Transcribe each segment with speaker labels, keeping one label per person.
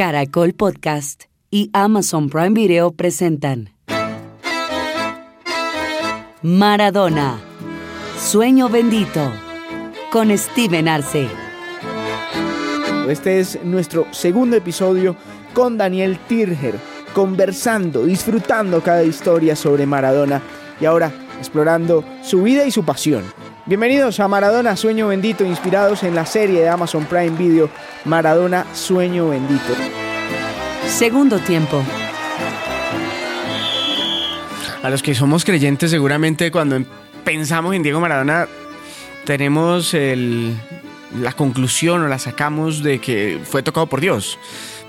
Speaker 1: Caracol Podcast y Amazon Prime Video presentan Maradona, Sueño Bendito, con Steven Arce.
Speaker 2: Este es nuestro segundo episodio con Daniel Tirger, conversando, disfrutando cada historia sobre Maradona y ahora explorando su vida y su pasión. Bienvenidos a Maradona Sueño Bendito, inspirados en la serie de Amazon Prime Video Maradona Sueño Bendito.
Speaker 1: Segundo tiempo.
Speaker 3: A los que somos creyentes, seguramente cuando pensamos en Diego Maradona, tenemos el, la conclusión o la sacamos de que fue tocado por Dios.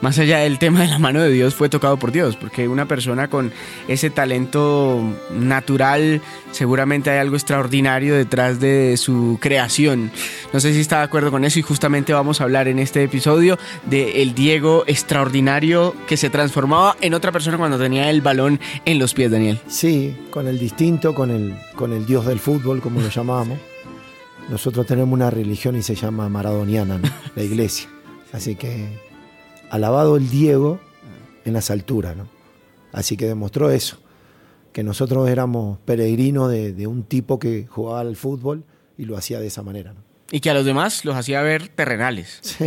Speaker 3: Más allá del tema de la mano de Dios, fue tocado por Dios, porque una persona con ese talento natural, seguramente hay algo extraordinario detrás de su creación. No sé si está de acuerdo con eso y justamente vamos a hablar en este episodio de el Diego extraordinario que se transformaba en otra persona cuando tenía el balón en los pies, Daniel.
Speaker 4: Sí, con el distinto, con el, con el dios del fútbol, como lo llamábamos. Nosotros tenemos una religión y se llama maradoniana, ¿no? la iglesia. Así que alabado el Diego en las alturas, ¿no? Así que demostró eso, que nosotros éramos peregrinos de, un tipo que jugaba al fútbol y lo hacía de esa manera, ¿no?
Speaker 3: Y que a los demás los hacía ver terrenales.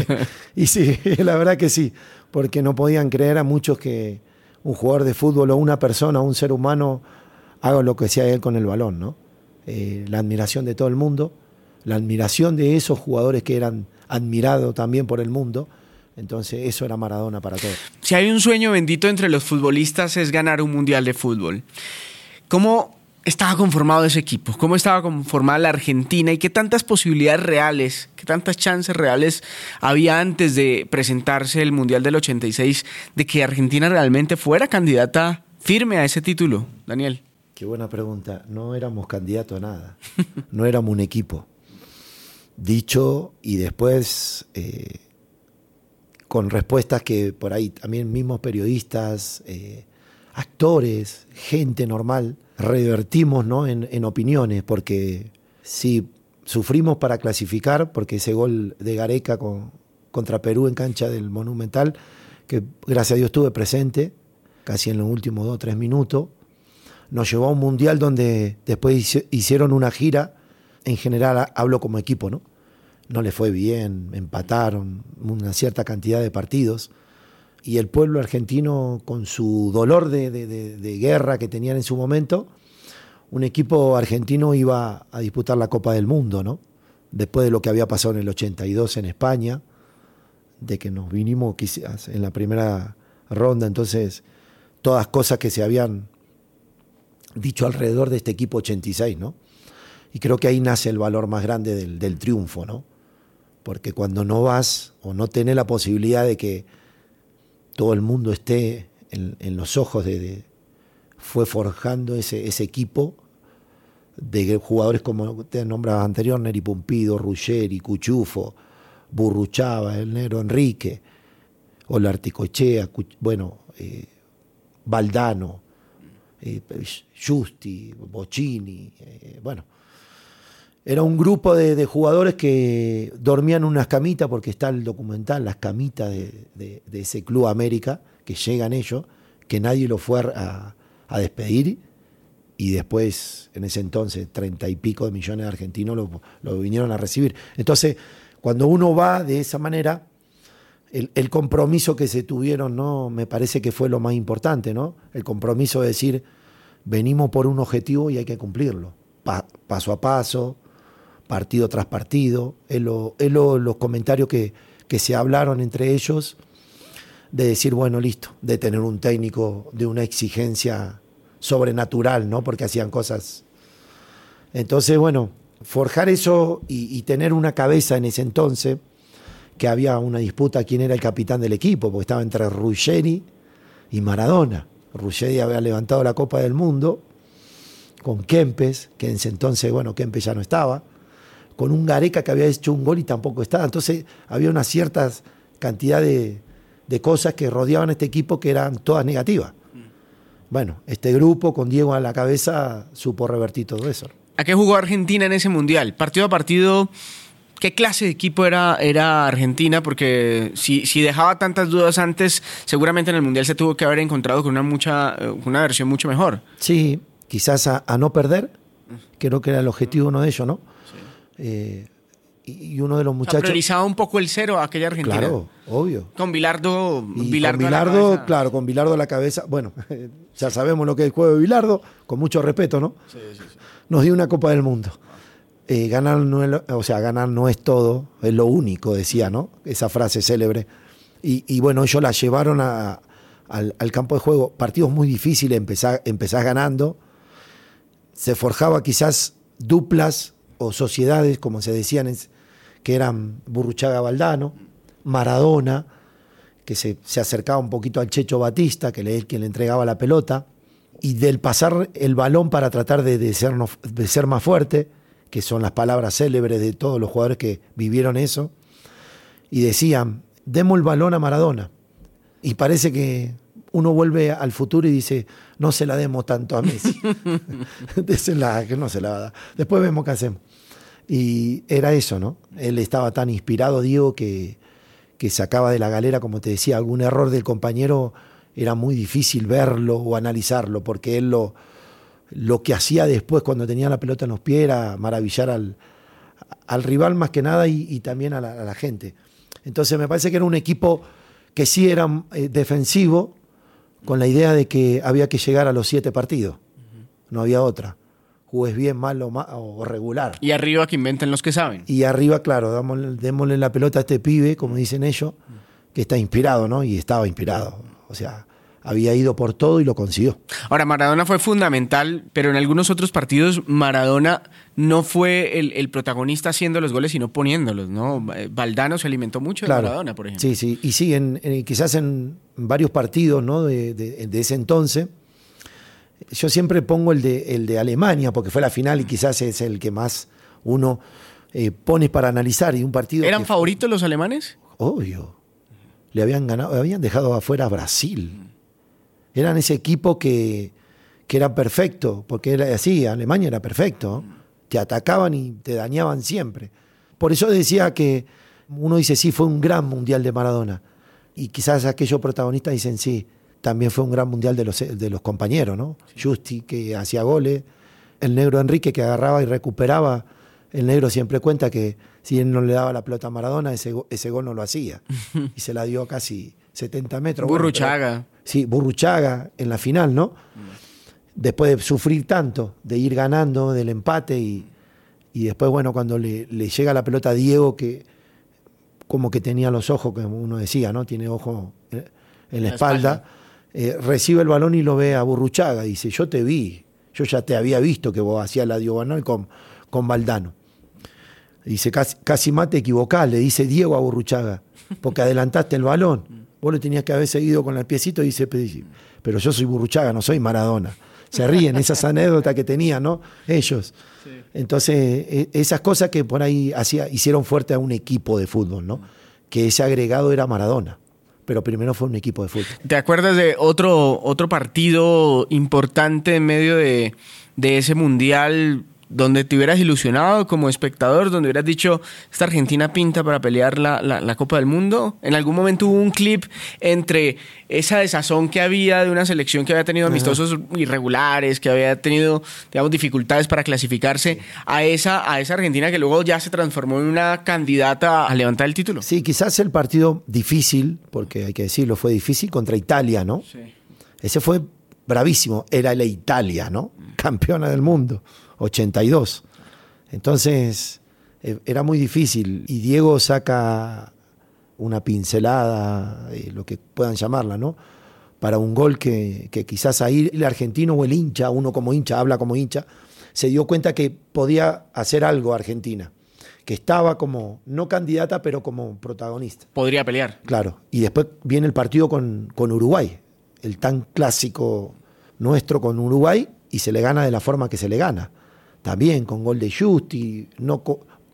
Speaker 4: y sí, la verdad que sí, porque no podían creer a muchos que un jugador de fútbol o una persona, un ser humano, haga lo que sea él con el balón, ¿no? Eh, la admiración de todo el mundo, la admiración de esos jugadores que eran admirados también por el mundo, entonces eso era Maradona para todos.
Speaker 3: Si hay un sueño bendito entre los futbolistas es ganar un mundial de fútbol. ¿Cómo estaba conformado ese equipo? ¿Cómo estaba conformada la Argentina? ¿Y qué tantas posibilidades reales, qué tantas chances reales había antes de presentarse el Mundial del 86 de que Argentina realmente fuera candidata firme a ese título, Daniel?
Speaker 4: Qué buena pregunta. No éramos candidatos a nada. No éramos un equipo. Dicho y después... Eh, con respuestas que por ahí también mismos periodistas, eh, actores, gente normal, revertimos ¿no? en, opiniones, porque si sufrimos para clasificar, porque ese gol de Gareca contra Perú en cancha del Monumental, que gracias a Dios estuve presente, casi en los últimos dos o tres minutos, nos llevó a un mundial donde después hicieron una gira, en general hablo como equipo, ¿no? no le fue bien, empataron una cierta cantidad de partidos. Y el pueblo argentino, con su dolor de, guerra que tenían en su momento, un equipo argentino iba a disputar la Copa del Mundo, ¿no? Después de lo que había pasado en el 82 en España, de que nos vinimos quizás en la primera ronda, entonces todas cosas que se habían dicho alrededor de este equipo 86, ¿no? Y creo que ahí nace el valor más grande del, del triunfo, ¿no? porque cuando no vas o no tenés la posibilidad de que todo el mundo esté en, los ojos de, fue forjando ese, ese, equipo de jugadores como te nombrabas anterior, Neri Pumpido, Ruggeri, Cuchufo, Burruchaba, el negro Enrique, Olarticochea, bueno, eh, Valdano, Justi, Bocini, eh, bueno, era un grupo de, jugadores que dormían en unas camitas, porque está el documental, las camitas de, ese Club América, que llegan ellos, que nadie lo fue a, despedir, y después, en ese entonces, treinta y pico de millones de argentinos lo, vinieron a recibir. Entonces, cuando uno va de esa manera, el, compromiso que se tuvieron, ¿no? Me parece que fue lo más importante, ¿no? El compromiso de decir, venimos por un objetivo y hay que cumplirlo, paso a paso, partido tras partido, es, los comentarios que, se hablaron entre ellos, de decir, bueno, listo, de tener un técnico de una exigencia sobrenatural, ¿no? Porque hacían cosas. Entonces, bueno, forjar eso y, tener una cabeza en ese entonces, que había una disputa quién era el capitán del equipo, porque estaba entre Ruggeri y Maradona. Ruggeri había levantado la Copa del Mundo con Kempes, que en ese entonces, bueno, Kempes ya no estaba con un Gareca que había hecho un gol y tampoco estaba. Entonces había una cierta cantidad de, cosas que rodeaban a este equipo que eran todas negativas. Bueno, este grupo con Diego a la cabeza supo revertir todo eso.
Speaker 3: ¿A qué jugó Argentina en ese mundial? Partido a partido, ¿Qué clase de equipo era, era Argentina? Porque si, si dejaba tantas dudas antes, seguramente en el Mundial se tuvo que haber encontrado con una, mucha, eh, una versión mucho mejor.
Speaker 4: Sí, quizás a, a no perder, creo que era el objetivo uno de ellos, ¿no? Eh, y, uno de los
Speaker 3: O sea,
Speaker 4: muchachos...
Speaker 3: priorizaba un poco el cero a aquella Argentina.
Speaker 4: Claro, obvio.
Speaker 3: Con Bilardo,
Speaker 4: con
Speaker 3: a la
Speaker 4: Bilardo,
Speaker 3: cabeza.
Speaker 4: claro, con Bilardo a la cabeza. Bueno, ya sabemos lo que es el juego de Bilardo, con mucho respeto, ¿no? Nos dio una Copa del Mundo. Eh, ganar, no o sea, ganar no es todo, es lo único, decía, ¿no? Esa frase célebre. Y, bueno, ellos la llevaron al, campo de juego. Partidos muy difíciles, empezás, empezás ganando. Se forjaba quizás duplas o sociedades, como se decían, que eran Burruchaga Valdano, Maradona, que se, se acercaba un poquito al Checho Batista, que le, quien le entregaba la pelota, y del pasar el balón para tratar de, de ser, de ser más fuerte, que son las palabras célebres de todos los jugadores que vivieron eso, y decían, demos el balón a Maradona. Y parece que uno vuelve al futuro y dice, no se la demos tanto a Messi. Désela, que no se la va a dar. Después vemos qué hacemos. Y era eso, ¿no? Él estaba tan inspirado, Diego, que, que sacaba de la galera, como te decía, algún error del compañero era muy difícil verlo o analizarlo, porque él lo, lo que hacía después cuando tenía la pelota en los pies era maravillar al, al rival más que nada y, y también a la, a la gente. Entonces me parece que era un equipo que sí era eh, defensivo, con la idea de que había que llegar a los siete partidos. No había otra. Juegues bien, mal o, ma- o regular.
Speaker 3: Y arriba que inventen los que saben.
Speaker 4: Y arriba, claro, dámosle, démosle la pelota a este pibe, como dicen ellos, que está inspirado, ¿no? Y estaba inspirado. O sea, había ido por todo y lo consiguió.
Speaker 3: Ahora, Maradona fue fundamental, pero en algunos otros partidos Maradona no fue el, el protagonista haciendo los goles, sino poniéndolos, ¿no? Valdano se alimentó mucho de Maradona, por ejemplo.
Speaker 4: Sí, sí. Y sí, en, en- quizás en varios partidos ¿no? de, de- de ese entonces. Yo siempre pongo el de, el de Alemania, porque fue la final y quizás es el que más uno eh, pone para analizar. Y un partido.
Speaker 3: ¿Eran
Speaker 4: que-
Speaker 3: favoritos los alemanes?
Speaker 4: Obvio. Le habían ganado, habían dejado afuera a Brasil. Eran ese equipo que, que era perfecto, porque era así, Alemania era perfecto. Te atacaban y te dañaban siempre. Por eso decía que uno dice, sí, fue un gran mundial de Maradona. Y quizás aquellos protagonistas dicen, sí, también fue un gran mundial de los, de los compañeros, ¿no? Justi, que hacía goles, el negro Enrique, que agarraba y recuperaba. El negro siempre cuenta que si él no le daba la pelota a Maradona, ese, ese gol no lo hacía. Y se la dio casi 70 metros.
Speaker 3: Burruchaga.
Speaker 4: Sí, Burruchaga en la final, ¿no? Después de sufrir tanto, de ir ganando del empate y, y después, bueno, cuando le, le llega la pelota a Diego, que como que tenía los ojos, como uno decía, ¿no? Tiene ojo en, en la,
Speaker 3: la
Speaker 4: espalda. eh, recibe el balón y lo ve a Burruchaga. Dice, yo te vi, yo ya te había visto que vos hacías la diagonal con, con Valdano. Dice, casi, casi más te equivocás, le dice Diego a Burruchaga, porque adelantaste el balón. Vos lo tenías que haber seguido con el piecito y dice, pero yo soy Burruchaga, no soy Maradona. Se ríen esas anécdotas que tenían, ¿no? Ellos. Entonces, e- esas cosas que por ahí hacía, hicieron fuerte a un equipo de fútbol, ¿no? Que ese agregado era Maradona. Pero primero fue un equipo de fútbol.
Speaker 3: ¿Te acuerdas de otro, otro partido importante en medio de, de ese mundial donde te hubieras ilusionado como espectador, donde hubieras dicho, esta Argentina pinta para pelear la, la- la Copa del Mundo? En algún momento hubo un clip entre esa desazón que había de una selección que había tenido amistosos irregulares, que había tenido, digamos, dificultades para clasificarse, a esa, a esa Argentina que luego ya se transformó en una candidata a levantar el título.
Speaker 4: Sí, quizás el partido difícil, porque hay que decirlo, fue difícil contra Italia, ¿no? Ese fue bravísimo. Era la Italia, ¿no? Campeona del mundo, 82. Entonces, eh, era muy difícil. Y Diego saca una pincelada, eh, lo que puedan llamarla, ¿no? Para un gol que, que quizás ahí el argentino o el hincha, uno como hincha, habla como hincha, se dio cuenta que podía hacer algo Argentina. Que estaba como, no candidata, pero como protagonista.
Speaker 3: Podría pelear.
Speaker 4: Claro, y después viene el partido con, con Uruguay, el tan clásico nuestro con Uruguay, y se le gana de la forma que se le gana. También con gol de Justi, no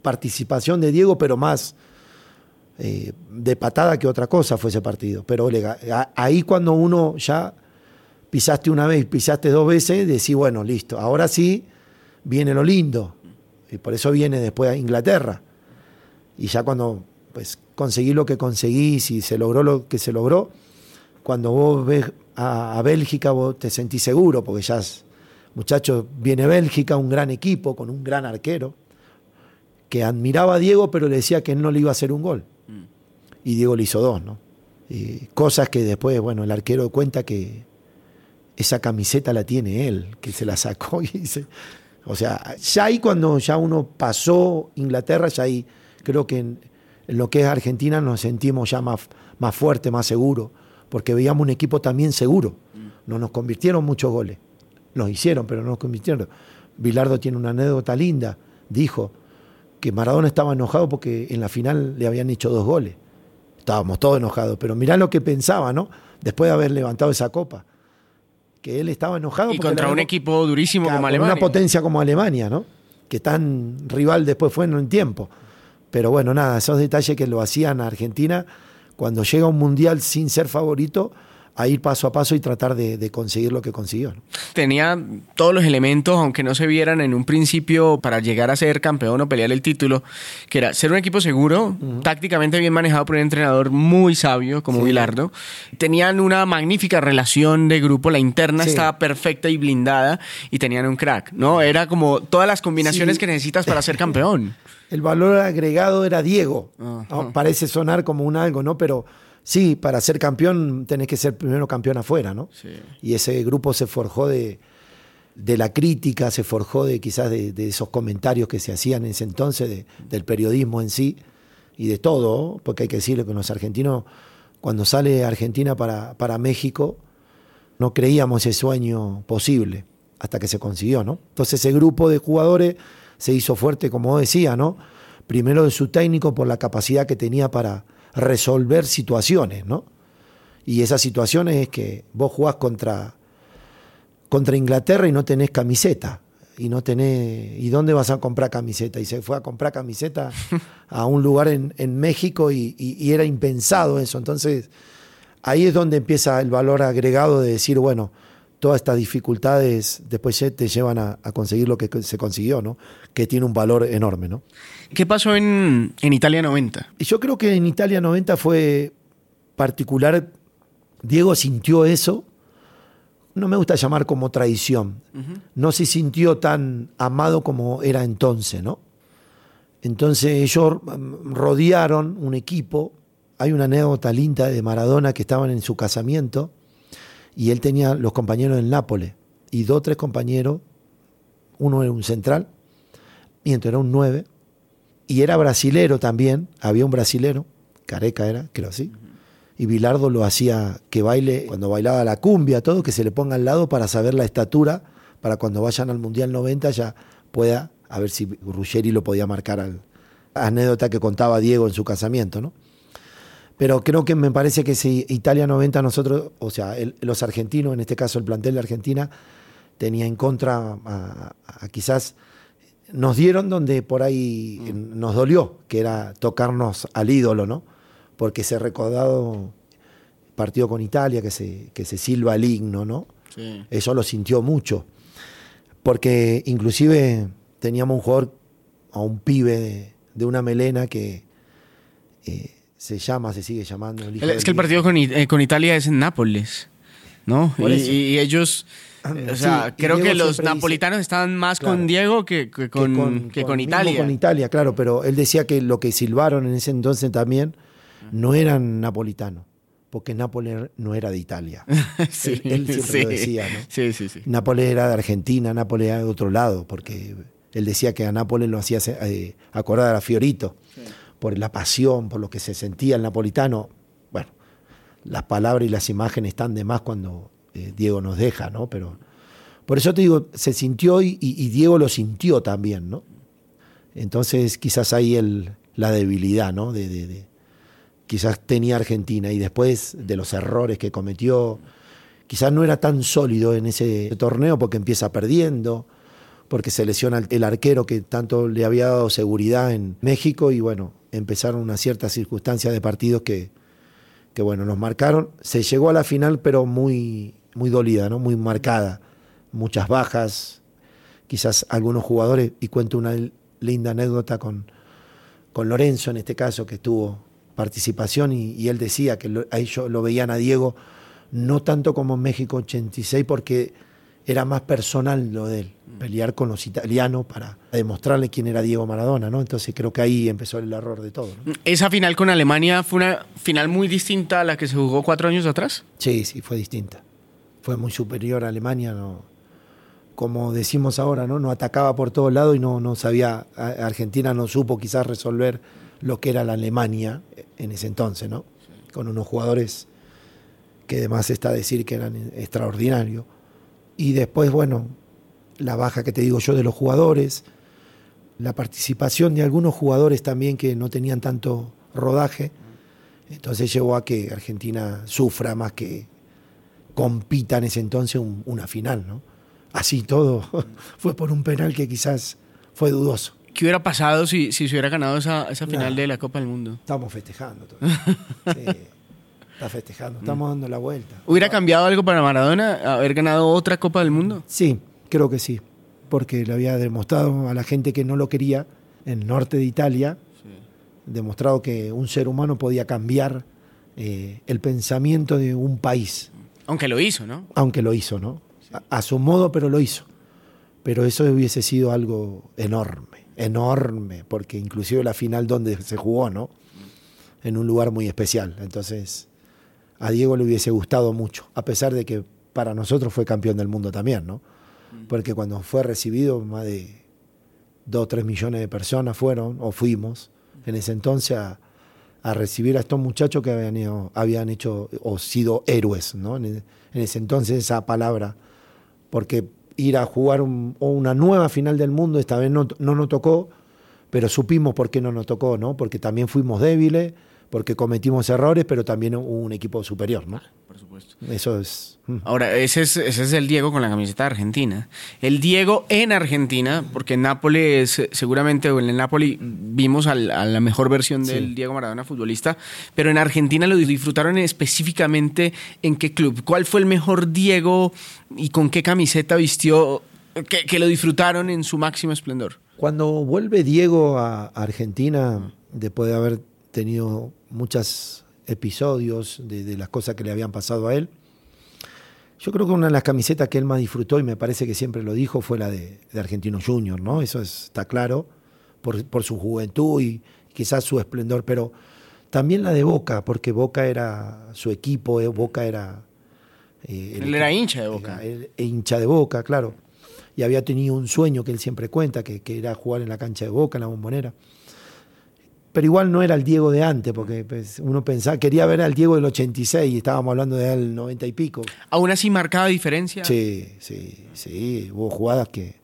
Speaker 4: participación de Diego, pero más eh, de patada que otra cosa fue ese partido. Pero ahí cuando uno ya pisaste una vez, pisaste dos veces, decís, bueno, listo, ahora sí viene lo lindo. Y por eso viene después a Inglaterra. Y ya cuando pues conseguí lo que conseguí, si se logró lo que se logró, cuando vos ves a, a Bélgica vos te sentís seguro, porque ya, es, muchachos, viene Bélgica, un gran equipo, con un gran arquero, que admiraba a Diego, pero le decía que él no le iba a hacer un gol. Y Diego le hizo dos, ¿no? Y cosas que después, bueno, el arquero cuenta que esa camiseta la tiene él, que se la sacó y. O sea, ya ahí cuando ya uno pasó Inglaterra, ya ahí creo que en, en lo que es Argentina nos sentimos ya más, más fuerte, más seguro, porque veíamos un equipo también seguro. No nos convirtieron muchos goles. Nos hicieron, pero no nos convirtieron. Bilardo tiene una anécdota linda. Dijo que Maradona estaba enojado porque en la final le habían hecho dos goles. Estábamos todos enojados, pero mirá lo que pensaba, ¿no? Después de haber levantado esa copa. Que él estaba enojado.
Speaker 3: Y contra un equipo durísimo como Alemania.
Speaker 4: Una potencia como Alemania, ¿no? Que tan rival después fue en un tiempo. Pero bueno, nada, esos detalles que lo hacían a Argentina cuando llega un mundial sin ser favorito, a ir paso a paso y tratar de, de conseguir lo que consiguió. ¿no?
Speaker 3: Tenía todos los elementos, aunque no se vieran en un principio para llegar a ser campeón o pelear el título, que era ser un equipo seguro, tácticamente bien manejado por un entrenador muy sabio como
Speaker 4: Sí.
Speaker 3: Bilardo. Tenían una magnífica relación de grupo, la interna
Speaker 4: Sí.
Speaker 3: estaba perfecta y blindada y tenían un crack, ¿no? Era como todas las combinaciones
Speaker 4: Sí.
Speaker 3: que necesitas para ser campeón.
Speaker 4: El valor agregado era Diego. ¿no? Parece sonar como un algo, ¿no? Pero sí, para ser campeón tenés que ser primero campeón afuera, ¿no?
Speaker 3: Sí.
Speaker 4: Y ese grupo se forjó de, de la crítica, se forjó de quizás de, de esos comentarios que se hacían en ese entonces, de- del periodismo en sí y de todo, porque hay que decirle que los argentinos, cuando sale Argentina para, para México, no creíamos ese sueño posible hasta que se consiguió, ¿no? Entonces ese grupo de jugadores se hizo fuerte, como decía, ¿no? Primero de su técnico por la capacidad que tenía para resolver situaciones, ¿no? Y esas situaciones es que vos jugás contra, contra Inglaterra y no tenés camiseta. Y no tenés. ¿Y dónde vas a comprar camiseta? Y se fue a comprar camiseta a un lugar en, en México y, era impensado eso. Entonces, ahí es donde empieza el valor agregado de decir, bueno, todas estas dificultades después te llevan a, a conseguir lo que se consiguió, ¿no? Que tiene un valor enorme, ¿no?
Speaker 3: ¿Qué pasó en, en Italia 90?
Speaker 4: Y yo creo que en Italia 90 fue particular. Diego sintió eso. No me gusta llamar como traición. No se sintió tan amado como era entonces, ¿no? Entonces ellos rodearon un equipo. Hay una anécdota linda de Maradona que estaban en su casamiento y él tenía los compañeros en Nápoles y dos tres compañeros. Uno era un central, mientras era un nueve, y era brasilero también, había un brasilero, Careca era, creo así. Y Bilardo lo hacía que baile, cuando bailaba la cumbia, todo, que se le ponga al lado para saber la estatura, para cuando vayan al Mundial 90 ya pueda, a ver si Ruggeri lo podía marcar al anécdota que contaba Diego en su casamiento, ¿no? Pero creo que me parece que si Italia 90 nosotros, o sea, el- los argentinos, en este caso el plantel de Argentina, tenía en contra a- a quizás nos dieron donde por ahí nos dolió, que era tocarnos al ídolo, ¿no? Porque ese recordado partido con Italia, que se, que se silba el himno, ¿no?
Speaker 3: Sí.
Speaker 4: Eso lo sintió mucho. Porque inclusive teníamos un jugador, a un pibe de, de una melena que eh, se llama, se sigue llamando. el
Speaker 3: Es que el partido con, eh, con Italia es en Nápoles, ¿no? Y, ellos, eh, o sea,
Speaker 4: Sí,
Speaker 3: creo que los
Speaker 4: siempre dice-
Speaker 3: napolitanos estaban más
Speaker 4: Claro.
Speaker 3: con Diego que, que con, que con Italia.
Speaker 4: Con Italia, claro, pero él decía que lo que silbaron en ese entonces también no eran napolitanos, porque Nápoles no era de Italia.
Speaker 3: sí,
Speaker 4: él, él siempre
Speaker 3: sí.
Speaker 4: lo decía, ¿no?
Speaker 3: Sí, sí, sí.
Speaker 4: Nápoles era de Argentina, Nápoles era de otro lado, porque él decía que a Nápoles lo hacía eh, acordar a Fiorito, por la pasión, por lo que se sentía el napolitano. Bueno, las palabras y las imágenes están de más cuando eh, Diego nos deja, ¿no? Pero por eso te digo, se sintió y, Diego lo sintió también, ¿no? Entonces quizás ahí el, la debilidad, ¿no? De, quizás tenía Argentina y después de los errores que cometió, quizás no era tan sólido en ese torneo porque empieza perdiendo, porque se lesiona el arquero que tanto le había dado seguridad en México y bueno, empezaron unas ciertas circunstancias de partidos que, que bueno, nos marcaron. Se llegó a la final pero muy, muy dolida, ¿no? muy marcada, muchas bajas, quizás algunos jugadores, y cuento una linda anécdota con, con Lorenzo en este caso, que tuvo participación y, él decía que lo, a ellos lo veían a Diego no tanto como en México 86 porque era más personal lo de él, pelear con los italianos para demostrarle quién era Diego Maradona, ¿no? Entonces creo que ahí empezó el error de todo. ¿no?
Speaker 3: Esa final con Alemania fue una final muy distinta a la que se jugó cuatro años atrás.
Speaker 4: Sí, sí, fue distinta. Fue muy superior a Alemania, no, como decimos ahora, ¿no? No atacaba por todos lados y no, no sabía, Argentina no supo quizás resolver lo que era la Alemania en ese entonces, ¿no? Con unos jugadores que además está decir que eran extraordinarios. Y después, bueno, la baja que te digo yo de los jugadores, la participación de algunos jugadores también que no tenían tanto rodaje, entonces llevó a que Argentina sufra más que compita en ese entonces un, una final, ¿no? Así todo fue por un penal que quizás fue dudoso.
Speaker 3: ¿Qué hubiera pasado si, si se hubiera ganado esa, esa final de la Copa del Mundo?
Speaker 4: Estamos festejando. Todo. sí, está festejando, estamos dando la vuelta.
Speaker 3: ¿Hubiera cambiado algo para Maradona haber ganado otra Copa del Mundo?
Speaker 4: Sí, creo que sí, porque le había demostrado a la gente que no lo quería en el norte de Italia, sí. demostrado que un ser humano podía cambiar eh, el pensamiento de un país.
Speaker 3: Aunque lo hizo, ¿no?
Speaker 4: Aunque lo hizo, ¿no? Sí. A, a su modo, pero lo hizo. Pero eso hubiese sido algo enorme, enorme, porque inclusive la final donde se jugó, ¿no? En un lugar muy especial. Entonces, a Diego le hubiese gustado mucho, a pesar de que para nosotros fue campeón del mundo también, ¿no? Porque cuando fue recibido, más de 2 o 3 millones de personas fueron, o fuimos, en ese entonces a, recibir a estos muchachos que habían, habían hecho o sido héroes, ¿no? En, ese entonces esa palabra, porque ir a jugar un, una nueva final del mundo, esta vez no, no nos tocó, pero supimos por qué no nos tocó, ¿no? Porque también fuimos débiles, porque cometimos errores, pero también hubo un equipo superior, ¿no?
Speaker 3: Por supuesto.
Speaker 4: Eso es.
Speaker 3: Ahora, ese es, ese es el Diego con la camiseta de Argentina. El Diego en Argentina, porque en Nápoles, seguramente, en el Nápoles vimos al, a la mejor versión del. Diego Maradona futbolista, pero en Argentina lo disfrutaron específicamente en qué club. ¿Cuál fue el mejor Diego y con qué camiseta vistió que, que lo disfrutaron en su máximo esplendor?
Speaker 4: Cuando vuelve Diego a Argentina, después de haber tenido muchos episodios de, de, las cosas que le habían pasado a él. Yo creo que una de las camisetas que él más disfrutó, y me parece que siempre lo dijo, fue la de, de Argentino Junior, ¿no? Eso es, está claro, por, por, su juventud y quizás su esplendor, pero también la de Boca, porque Boca era su equipo, Boca era...
Speaker 3: Eh, él era hincha de Boca.
Speaker 4: Era, hincha de Boca, claro. Y había tenido un sueño que él siempre cuenta, que, que era jugar en la cancha de Boca, en la bombonera pero igual no era el Diego de antes, porque pues, uno pensaba, quería ver al Diego del 86 y estábamos hablando de él 90 y pico.
Speaker 3: ¿Aún así marcaba diferencia?
Speaker 4: Sí, sí, sí. Hubo jugadas que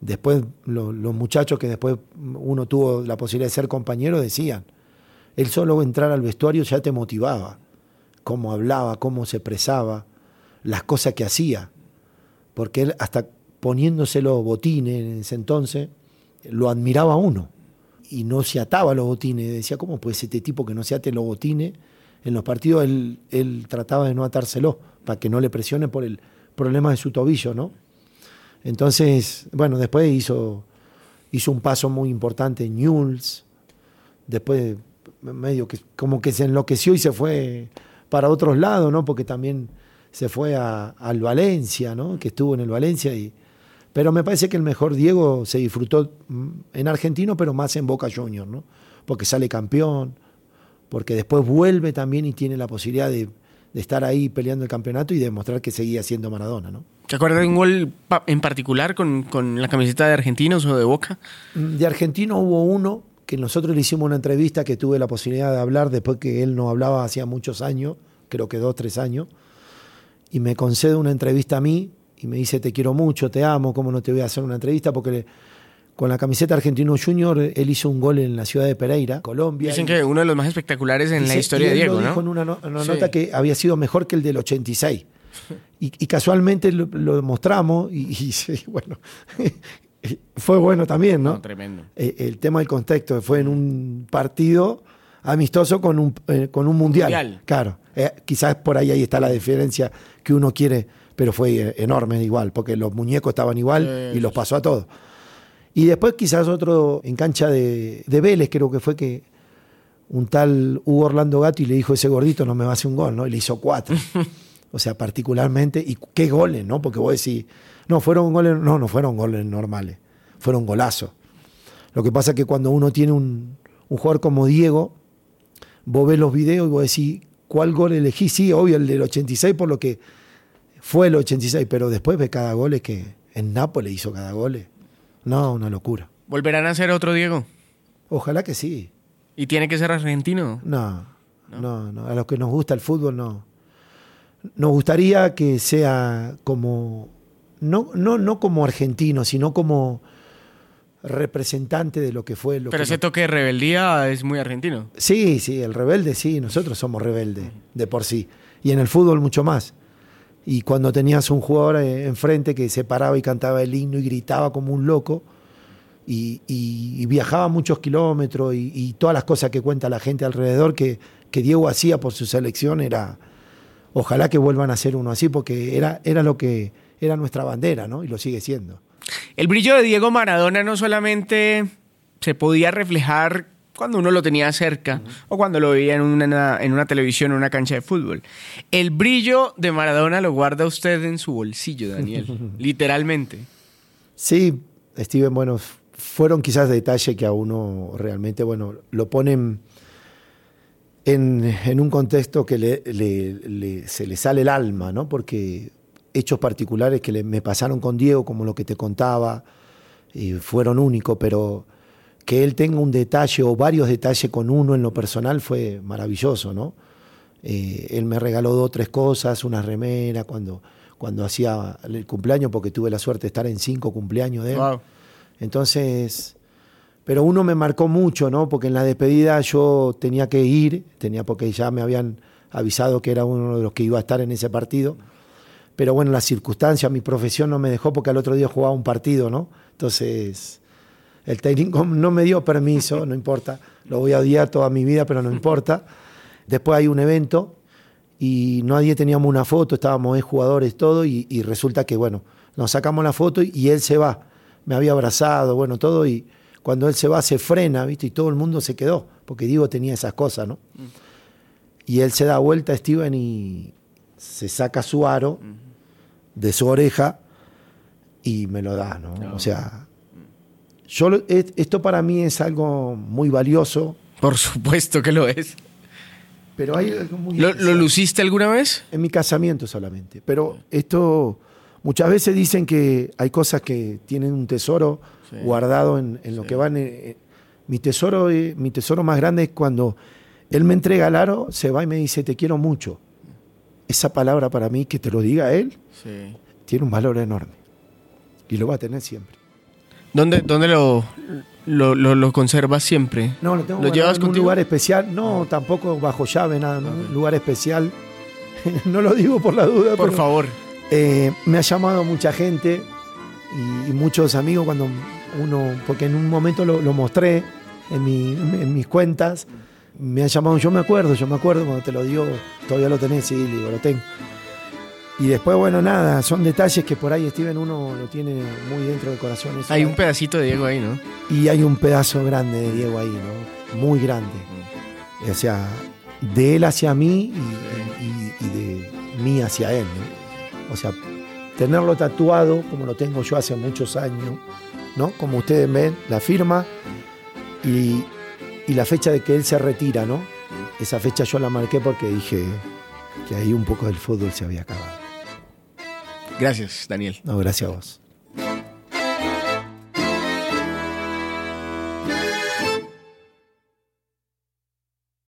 Speaker 4: después lo, los muchachos que después uno tuvo la posibilidad de ser compañero decían, él solo entrar al vestuario ya te motivaba, cómo hablaba, cómo se expresaba, las cosas que hacía, porque él hasta poniéndose los botines en ese entonces, lo admiraba uno y no se ataba los botines. Decía, ¿cómo puede ser este tipo que no se ate los botines? En los partidos él, él trataba de no atárselo para que no le presione por el problema de su tobillo, ¿no? Entonces, bueno, después hizo, hizo un paso muy importante en Newell's. Después, medio que como que se enloqueció y se fue para otros lados, ¿no? Porque también se fue a, al Valencia, ¿no? Que estuvo en el Valencia y, pero me parece que el mejor Diego se disfrutó en argentino, pero más en Boca Juniors, ¿no? Porque sale campeón, porque después vuelve también y tiene la posibilidad de, de, estar ahí peleando el campeonato y demostrar que seguía siendo Maradona, ¿no?
Speaker 3: ¿Te acuerdas de un gol en particular con, con la camiseta de Argentinos o de Boca?
Speaker 4: De Argentino hubo uno que nosotros le hicimos una entrevista que tuve la posibilidad de hablar después que él no hablaba hacía muchos años, creo que dos, tres años, y me concede una entrevista a mí y me dice te quiero mucho, te amo, cómo no te voy a hacer una entrevista porque le, con la camiseta Argentino Junior él hizo un gol en la ciudad de Pereira, Colombia.
Speaker 3: Dicen y, que uno de los más espectaculares en
Speaker 4: dice,
Speaker 3: la historia de Diego,
Speaker 4: lo dijo
Speaker 3: ¿no?
Speaker 4: en una, no, una sí. nota que había sido mejor que el del 86. Y, y casualmente lo, lo, mostramos y, bueno, fue bueno también, ¿no?
Speaker 3: no tremendo.
Speaker 4: El, el, tema del contexto fue en un partido amistoso con un, eh, con un mundial.
Speaker 3: mundial.
Speaker 4: Claro, eh, quizás por ahí, ahí está la diferencia que uno quiere pero fue enorme igual, porque los muñecos estaban igual y los pasó a todos. Y después quizás otro en cancha de, de Vélez, creo que fue que un tal Hugo Orlando Gato y le dijo, ese gordito no me va a hacer un gol, ¿no? Y le hizo cuatro. o sea, particularmente, y qué goles, ¿no? Porque vos decís, no, fueron goles, no, no fueron goles normales, fueron golazos. Lo que pasa es que cuando uno tiene un, un jugador como Diego, vos ves los videos y vos decís, ¿cuál gol elegí? Sí, obvio, el del 86 por lo que fue el 86, pero después ve cada gol que en Nápoles hizo cada gol. No, una locura.
Speaker 3: ¿Volverán a ser otro Diego?
Speaker 4: Ojalá que sí.
Speaker 3: ¿Y tiene que ser argentino?
Speaker 4: No, no, no, A los que nos gusta el fútbol, no. Nos gustaría que sea como, no, no, no como argentino, sino como representante de lo que fue. Lo
Speaker 3: Pero
Speaker 4: que
Speaker 3: ese toque de rebeldía es muy argentino.
Speaker 4: Sí, sí, el rebelde sí, nosotros somos rebeldes de por sí. Y en el fútbol mucho más. Y cuando tenías un jugador eh, enfrente que se paraba y cantaba el himno y gritaba como un loco, y, viajaba muchos kilómetros y, todas las cosas que cuenta la gente alrededor que, que Diego hacía por su selección era, ojalá que vuelvan a ser uno así, porque era, era lo que era nuestra bandera, ¿no? Y lo sigue siendo.
Speaker 3: El brillo de Diego Maradona no solamente se podía reflejar cuando uno lo tenía cerca o cuando lo veía en una, en una televisión o en una cancha de fútbol. El brillo de Maradona lo guarda usted en su bolsillo, Daniel. literalmente.
Speaker 4: Sí, Steven, bueno, fueron quizás detalles que a uno realmente, bueno, lo ponen en, en un contexto que le- le- le- se le sale el alma, ¿no? Porque hechos particulares que me pasaron con Diego, como lo que te contaba, y fueron únicos, pero que él tenga un detalle o varios detalles con uno en lo personal fue maravilloso, ¿no? Eh, él me regaló dos o tres cosas, una remera cuando, cuando hacía el cumpleaños, porque tuve la suerte de estar en cinco cumpleaños de él.
Speaker 3: Wow.
Speaker 4: Entonces, pero uno me marcó mucho, ¿no? Porque en la despedida yo tenía que ir, tenía porque ya me habían avisado que era uno de los que iba a estar en ese partido. Pero bueno, las circunstancias, mi profesión no me dejó porque al otro día jugaba un partido, ¿no? Entonces, el técnico no me dio permiso, no importa, lo voy a odiar toda mi vida, pero no importa. Después hay un evento y nadie teníamos una foto, estábamos eh, jugadores, todo, y, y resulta que, bueno, nos sacamos la foto y, y él se va. Me había abrazado, bueno, todo, y cuando él se va se frena, ¿viste? Y todo el mundo se quedó, porque Diego tenía esas cosas, ¿no? Y él se da vuelta, Steven, y se saca su aro de su oreja y me lo da, ¿no? O sea, yo esto para mí es algo muy valioso,
Speaker 3: Por supuesto que lo es.
Speaker 4: pero hay algo muy
Speaker 3: ¿Lo, luciste alguna vez?
Speaker 4: En mi casamiento solamente. Pero esto, muchas veces dicen que hay cosas que tienen un tesoro guardado en, en lo que van. eh, mi, tesoro, eh, mi tesoro más grande es cuando él me entrega el aro, se va y me dice, te quiero mucho. Esa palabra para mí, que te lo diga él,
Speaker 3: Sí.
Speaker 4: tiene un valor enorme. Y lo va a tener siempre.
Speaker 3: ¿Dónde, dónde lo, lo, lo- lo conservas siempre?
Speaker 4: No, lo tengo
Speaker 3: ¿Lo llevas
Speaker 4: en un lugar especial. No, tampoco bajo llave, nada. ¿no? Un lugar especial. no lo digo por la duda.
Speaker 3: Por
Speaker 4: pero-
Speaker 3: favor.
Speaker 4: Eh, me ha llamado mucha gente y, y muchos amigos cuando uno, porque en un momento lo, lo mostré en, mi- en mis cuentas, me han llamado, yo me acuerdo, yo me acuerdo cuando te lo dio, todavía lo tenés, sí, digo, lo tengo. Y después, bueno, nada, son detalles que por ahí Steven uno lo tiene muy dentro del corazón. eso.
Speaker 3: Hay un pedacito de Diego ahí, ¿no?
Speaker 4: Y hay un pedazo grande de Diego ahí, ¿no? Muy grande. O sea, de él hacia mí y, y- y de mí hacia él, ¿no? O sea, tenerlo tatuado, como lo tengo yo hace muchos años, ¿no? Como ustedes ven, la firma y, y la fecha de que él se retira, ¿no? Esa fecha yo la marqué porque dije que ahí un poco del fútbol se había acabado.
Speaker 3: Gracias, Daniel.
Speaker 4: No, gracias a vos.